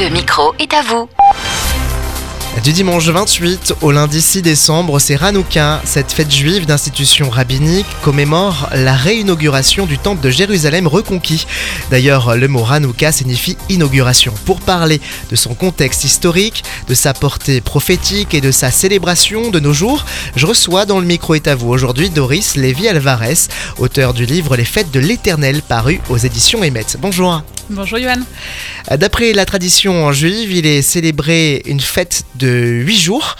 Le micro est à vous. Du dimanche 28 au lundi 6 décembre, c'est Hanouka. Cette fête juive d'institution rabbinique commémore la réinauguration du temple de Jérusalem reconquis. D'ailleurs, le mot Hanouka signifie inauguration. Pour parler de son contexte historique, de sa portée prophétique et de sa célébration de nos jours, je reçois dans le micro est à vous aujourd'hui Doris Lévy Alvarez, auteur du livre Les fêtes de l'éternel paru aux éditions Emmet. Bonjour. Bonjour Yohan. D'après la tradition juive, il est célébré une fête de 8 jours,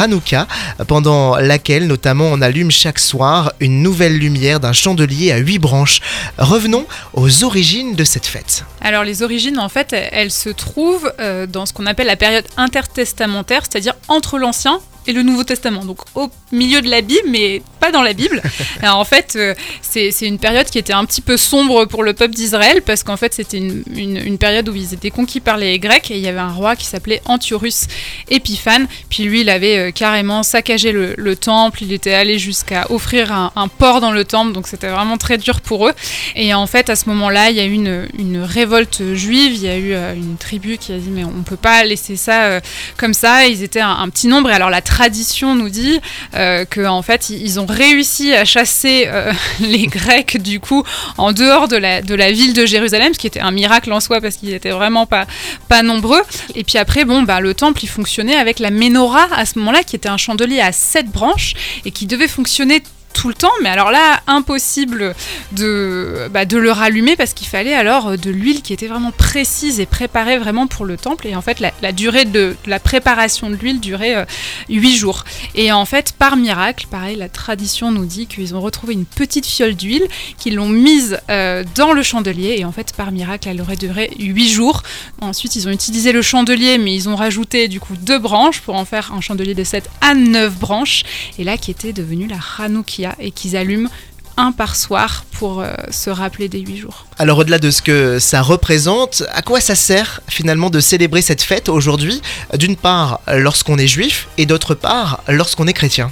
Hanouka, pendant laquelle notamment on allume chaque soir une nouvelle lumière d'un chandelier à 8 branches. Revenons aux origines de cette fête. Alors les origines en fait elles se trouvent euh, dans ce qu'on appelle la période intertestamentaire, c'est-à-dire entre l'Ancien et le Nouveau Testament, donc au milieu de la Bible, mais pas dans la Bible. Alors, en fait, euh, c'est une période qui était un petit peu sombre pour le peuple d'Israël, parce qu'en fait, c'était une, une, une, période où ils étaient conquis par les Grecs, et il y avait un roi qui s'appelait Antiorus Épiphane, puis lui, il avait euh, carrément saccagé le, le, temple, il était allé jusqu'à offrir un, un, port dans le temple, donc c'était vraiment très dur pour eux. Et en fait, à ce moment-là, il y a eu une, une, révolte juive, il y a eu euh, une tribu qui a dit, mais on peut pas laisser ça comme ça, ils étaient un, un, petit nombre, et alors la tradition nous dit euh, qu'en en fait ils ont réussi à chasser euh, les Grecs du coup en dehors de la, de la ville de Jérusalem, ce qui était un miracle en soi parce qu'ils étaient vraiment pas, pas nombreux. Et puis après, bon, bah, le temple il fonctionnait avec la menorah à ce moment-là, qui était un chandelier à sept branches et qui devait fonctionner tout le temps, mais alors là, impossible de, bah, de le rallumer parce qu'il fallait alors de l'huile qui était vraiment précise et préparée vraiment pour le temple. Et en fait, la, durée de la préparation de l'huile durait euh, 8 jours. Et en fait, par miracle, pareil, la tradition nous dit qu'ils ont retrouvé une petite fiole d'huile, qu'ils l'ont mise euh, dans le chandelier, et en fait, par miracle, elle aurait duré 8 jours. Ensuite, ils ont utilisé le chandelier, mais ils ont rajouté du coup deux branches pour en faire un chandelier de 7 à 9 branches, et là qui était devenu la Hanoukia et qu'ils allument un par soir pour euh, se rappeler des huit jours. Alors au-delà de ce que ça représente, à quoi ça sert finalement de célébrer cette fête aujourd'hui? D'une part lorsqu'on est juif et d'autre part lorsqu'on est chrétien.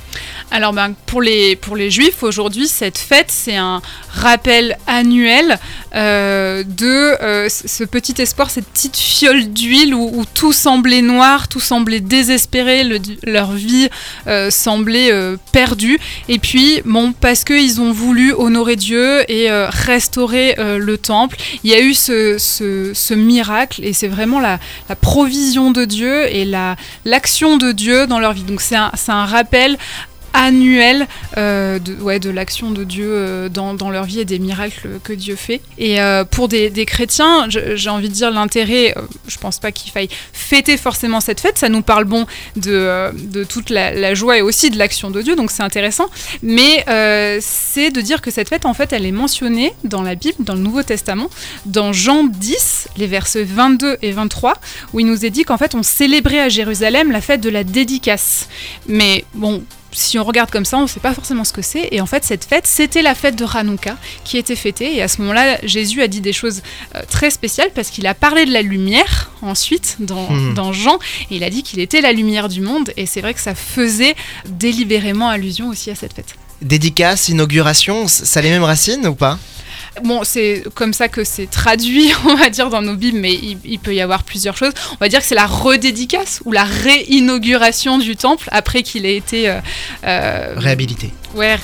Alors ben, pour, les, pour les juifs aujourd'hui cette fête c'est un rappel annuel euh, de euh, ce petit espoir, cette petite fiole d'huile où, où, tout semblait noir, tout semblait désespéré, le, leur vie semblait perdue. Et puis bon parce qu'ils ont voulu voulu honorer Dieu et euh, restaurer euh, le temple. Il y a eu ce, ce, miracle et c'est vraiment la, la, provision de Dieu et l'action de Dieu dans leur vie. Donc c'est un, un rappel annuel euh, de, ouais, de l'action de Dieu euh, dans, dans, leur vie et des miracles que Dieu fait. Et euh, pour des, des chrétiens, j'ai envie de dire l'intérêt, je pense pas qu'il faille fêter forcément cette fête, ça nous parle bon de, de toute la, la, joie et aussi de l'action de Dieu, donc c'est intéressant, mais c'est de dire que cette fête, en fait, elle est mentionnée dans la Bible, dans le Nouveau Testament, dans Jean 10, les versets 22 et 23, où il nous est dit qu'en fait, on célébrait à Jérusalem la fête de la dédicace. Mais bon, si on regarde comme ça, on ne sait pas forcément ce que c'est. Et en fait, cette fête, c'était la fête de Hanouka qui était fêtée. Et à ce moment-là, Jésus a dit des choses euh, très spéciales parce qu'il a parlé de la lumière ensuite dans, mmh. dans Jean. Et il a dit qu'il était la lumière du monde. Et c'est vrai que ça faisait délibérément allusion aussi à cette fête. Dédicace, inauguration, ça a les mêmes racines ou pas? Bon, c'est comme ça que c'est traduit, on va dire, dans nos bibles, mais il, il, peut y avoir plusieurs choses. On va dire que c'est la redédicace ou la réinauguration du temple après qu'il ait été euh, euh, réhabilité. Ouais.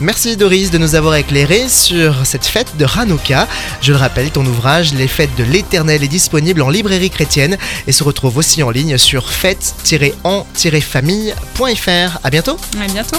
Merci Doris de nous avoir éclairé sur cette fête de Hanouka. Je le rappelle, ton ouvrage Les fêtes de l'éternel est disponible en librairie chrétienne et se retrouve aussi en ligne sur fête-en-famille.fr. À bientôt. À bientôt.